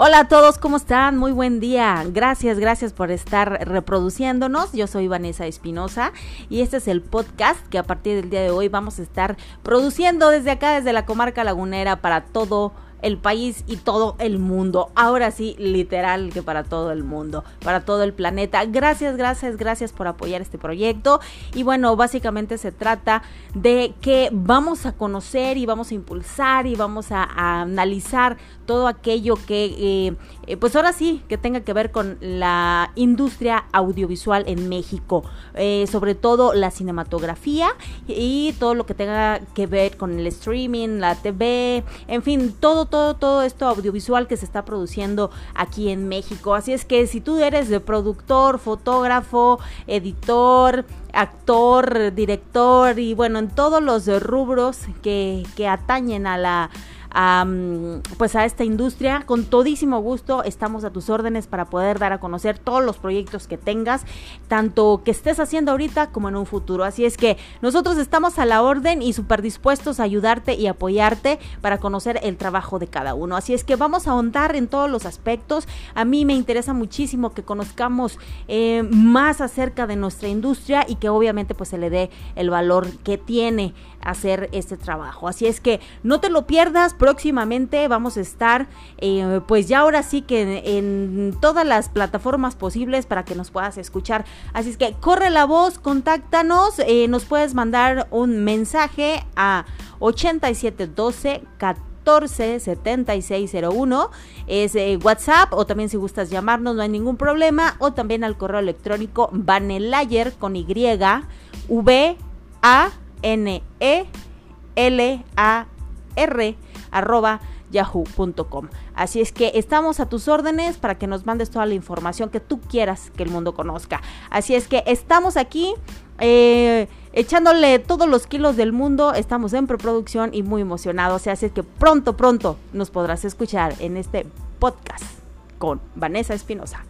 Hola a todos, ¿cómo están? Muy buen día. Gracias, gracias por estar reproduciéndonos. Yo soy Vanessa Espinosa y este es el podcast que a partir del día de hoy vamos a estar produciendo desde acá, desde la comarca lagunera para todo el país y todo el mundo. Ahora sí, literal que para todo el mundo, para todo el planeta. Gracias, gracias, gracias por apoyar este proyecto. Y bueno, básicamente se trata de que vamos a conocer y vamos a impulsar y vamos a, analizar todo aquello que, eh, pues ahora sí, que tenga que ver con la industria audiovisual en México. Eh, sobre todo la cinematografía y todo lo que tenga que ver con el streaming, la TV, en fin, todo todo, todo esto audiovisual que se está produciendo aquí en México. Así es que si tú eres de productor, fotógrafo, editor, actor, director y bueno, en todos los rubros que, que atañen a la pues a esta industria. Con todísimo gusto estamos a tus órdenes para poder dar a conocer todos los proyectos que tengas, tanto que estés haciendo ahorita como en un futuro. Así es que nosotros estamos a la orden y súper dispuestos a ayudarte y apoyarte para conocer el trabajo de cada uno. Así es que vamos a ahondar en todos los aspectos. A mí me interesa muchísimo que conozcamos eh, más acerca de nuestra industria y que obviamente pues se le dé el valor que tiene hacer este trabajo. Así es que no te lo pierdas, próximamente vamos a estar eh, pues ya ahora sí que en, todas las plataformas posibles para que nos puedas escuchar. Así es que corre la voz, contáctanos, eh, nos puedes mandar un mensaje a 8712 147601 es eh, WhatsApp o también si gustas llamarnos no hay ningún problema. O también al correo electrónico vanelayer con Y V A N-E-L-A-R arroba yahoo.com. Así es que estamos a tus órdenes para que nos mandes toda la información que tú quieras que el mundo conozca. Así es que estamos aquí eh, echándole todos los kilos del mundo. Estamos en preproducción y muy emocionados. Así es que pronto, pronto nos podrás escuchar en este podcast con Vanessa Espinosa.